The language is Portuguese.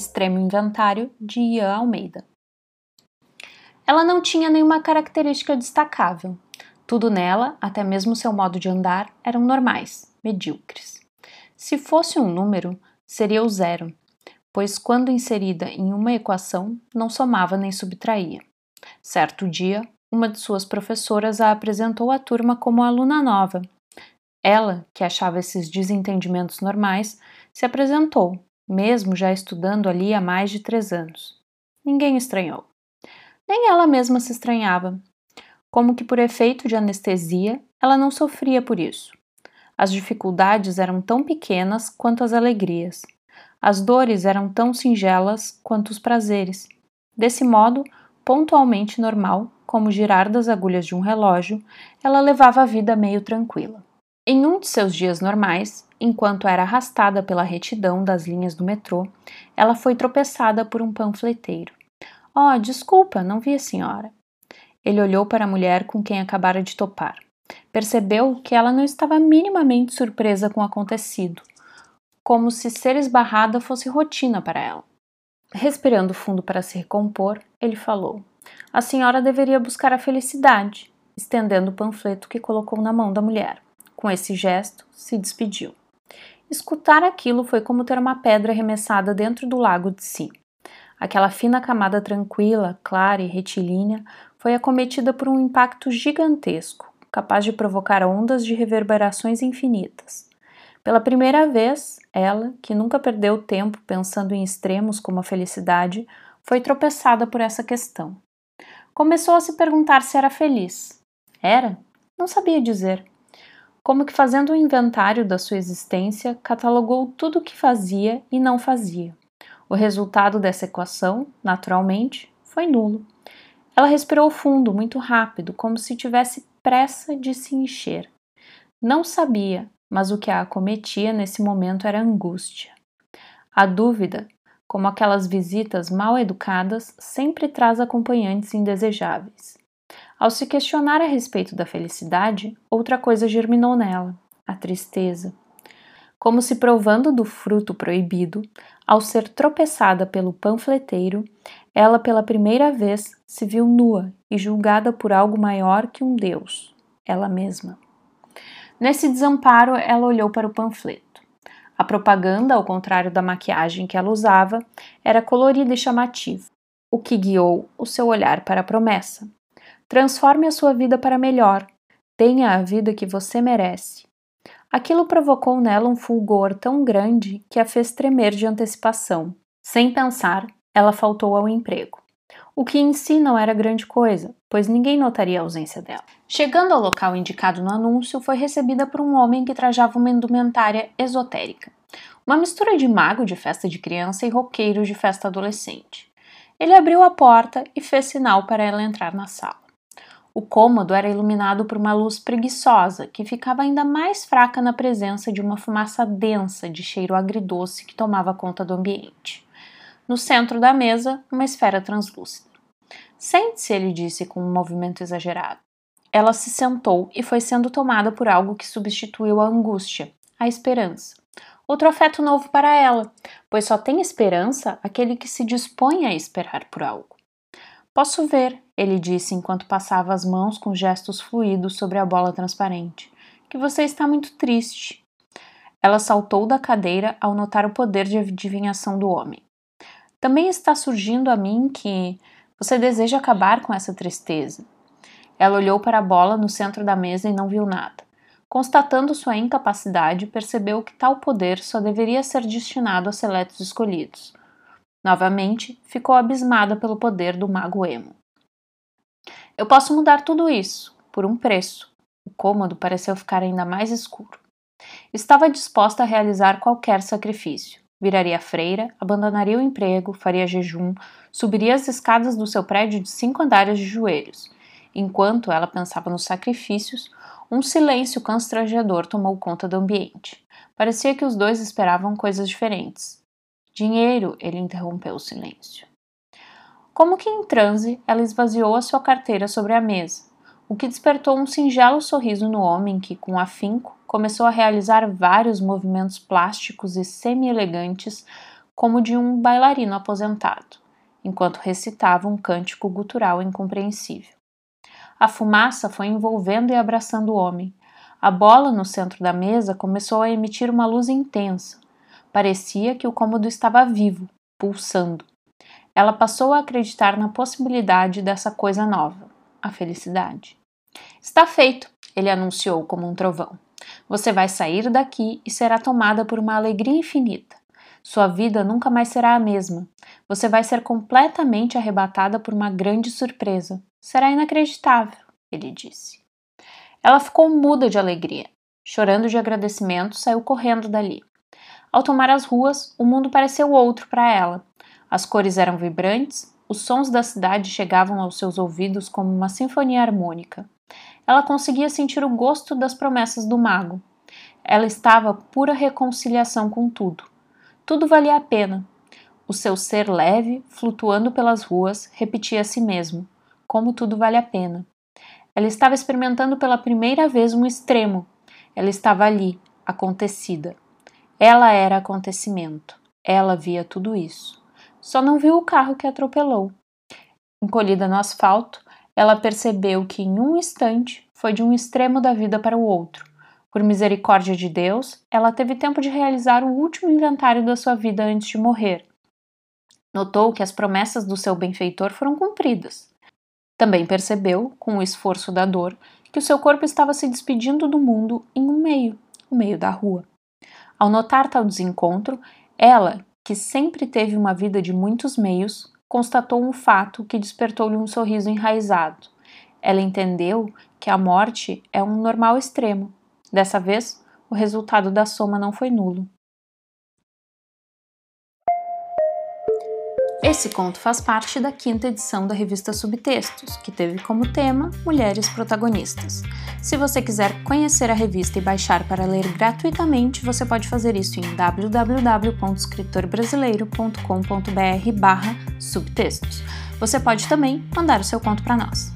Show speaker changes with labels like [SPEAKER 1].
[SPEAKER 1] extremo inventário de Ian Almeida. Ela não tinha nenhuma característica destacável. Tudo nela, até mesmo seu modo de andar, eram normais, medíocres. Se fosse um número, seria o zero, pois quando inserida em uma equação, não somava nem subtraía. Certo dia, uma de suas professoras a apresentou à turma como aluna nova. Ela, que achava esses desentendimentos normais, se apresentou, mesmo já estudando ali há mais de três anos. Ninguém estranhou. Nem ela mesma se estranhava. Como que por efeito de anestesia, ela não sofria por isso. As dificuldades eram tão pequenas quanto as alegrias. As dores eram tão singelas quanto os prazeres. Desse modo, pontualmente normal, como girar das agulhas de um relógio, ela levava a vida meio tranquila. Em um de seus dias normais, enquanto era arrastada pela retidão das linhas do metrô, ela foi tropeçada por um panfleteiro. Oh, desculpa, não vi a senhora. Ele olhou para a mulher com quem acabara de topar. Percebeu que ela não estava minimamente surpresa com o acontecido, como se ser esbarrada fosse rotina para ela. Respirando fundo para se recompor, ele falou: A senhora deveria buscar a felicidade, estendendo o panfleto que colocou na mão da mulher. Com esse gesto, se despediu. Escutar aquilo foi como ter uma pedra arremessada dentro do lago de si. Aquela fina camada tranquila, clara e retilínea foi acometida por um impacto gigantesco, capaz de provocar ondas de reverberações infinitas. Pela primeira vez, ela, que nunca perdeu tempo pensando em extremos como a felicidade, foi tropeçada por essa questão. Começou a se perguntar se era feliz. Era? Não sabia dizer. Como que fazendo um inventário da sua existência, catalogou tudo o que fazia e não fazia. O resultado dessa equação, naturalmente, foi nulo. Ela respirou fundo, muito rápido, como se tivesse pressa de se encher. Não sabia, mas o que a acometia nesse momento era angústia. A dúvida, como aquelas visitas mal educadas, sempre traz acompanhantes indesejáveis. Ao se questionar a respeito da felicidade, outra coisa germinou nela: a tristeza. Como se provando do fruto proibido, ao ser tropeçada pelo panfleteiro, ela pela primeira vez se viu nua e julgada por algo maior que um Deus, ela mesma. Nesse desamparo, ela olhou para o panfleto. A propaganda, ao contrário da maquiagem que ela usava, era colorida e chamativa, o que guiou o seu olhar para a promessa. Transforme a sua vida para melhor, tenha a vida que você merece. Aquilo provocou nela um fulgor tão grande que a fez tremer de antecipação. Sem pensar, ela faltou ao emprego o que em si não era grande coisa, pois ninguém notaria a ausência dela. Chegando ao local indicado no anúncio, foi recebida por um homem que trajava uma indumentária esotérica, uma mistura de mago de festa de criança e roqueiro de festa adolescente. Ele abriu a porta e fez sinal para ela entrar na sala. O cômodo era iluminado por uma luz preguiçosa que ficava ainda mais fraca na presença de uma fumaça densa de cheiro agridoce que tomava conta do ambiente. No centro da mesa, uma esfera translúcida. Sente-se, ele disse com um movimento exagerado. Ela se sentou e foi sendo tomada por algo que substituiu a angústia, a esperança. Outro afeto novo para ela, pois só tem esperança aquele que se dispõe a esperar por algo. Posso ver, ele disse enquanto passava as mãos com gestos fluidos sobre a bola transparente, que você está muito triste. Ela saltou da cadeira ao notar o poder de adivinhação do homem. Também está surgindo a mim que você deseja acabar com essa tristeza. Ela olhou para a bola no centro da mesa e não viu nada. Constatando sua incapacidade, percebeu que tal poder só deveria ser destinado a seletos escolhidos. Novamente, ficou abismada pelo poder do mago emo. Eu posso mudar tudo isso, por um preço. O cômodo pareceu ficar ainda mais escuro. Estava disposta a realizar qualquer sacrifício. Viraria freira, abandonaria o emprego, faria jejum, subiria as escadas do seu prédio de cinco andares de joelhos. Enquanto ela pensava nos sacrifícios, um silêncio constrangedor tomou conta do ambiente. Parecia que os dois esperavam coisas diferentes. Dinheiro, ele interrompeu o silêncio. Como que em transe, ela esvaziou a sua carteira sobre a mesa, o que despertou um singelo sorriso no homem que, com afinco, começou a realizar vários movimentos plásticos e semi-elegantes como de um bailarino aposentado, enquanto recitava um cântico gutural incompreensível. A fumaça foi envolvendo e abraçando o homem. A bola no centro da mesa começou a emitir uma luz intensa. Parecia que o cômodo estava vivo, pulsando. Ela passou a acreditar na possibilidade dessa coisa nova, a felicidade. Está feito, ele anunciou como um trovão. Você vai sair daqui e será tomada por uma alegria infinita. Sua vida nunca mais será a mesma. Você vai ser completamente arrebatada por uma grande surpresa. Será inacreditável, ele disse. Ela ficou muda de alegria. Chorando de agradecimento, saiu correndo dali. Ao tomar as ruas, o mundo pareceu outro para ela. As cores eram vibrantes, os sons da cidade chegavam aos seus ouvidos como uma sinfonia harmônica. Ela conseguia sentir o gosto das promessas do mago. Ela estava pura reconciliação com tudo. Tudo valia a pena. O seu ser leve, flutuando pelas ruas, repetia a si mesmo: como tudo vale a pena. Ela estava experimentando pela primeira vez um extremo. Ela estava ali, acontecida. Ela era acontecimento. Ela via tudo isso. Só não viu o carro que atropelou. Encolhida no asfalto, ela percebeu que em um instante foi de um extremo da vida para o outro. Por misericórdia de Deus, ela teve tempo de realizar o último inventário da sua vida antes de morrer. Notou que as promessas do seu benfeitor foram cumpridas. Também percebeu, com o esforço da dor, que o seu corpo estava se despedindo do mundo em um meio, o meio da rua. Ao notar tal desencontro, ela, que sempre teve uma vida de muitos meios, constatou um fato que despertou-lhe um sorriso enraizado. Ela entendeu que a morte é um normal extremo, Dessa vez, o resultado da soma não foi nulo. Esse conto faz parte da quinta edição da revista Subtextos, que teve como tema Mulheres Protagonistas. Se você quiser conhecer a revista e baixar para ler gratuitamente, você pode fazer isso em www.escritorbrasileiro.com.br/subtextos. Você pode também mandar o seu conto para nós.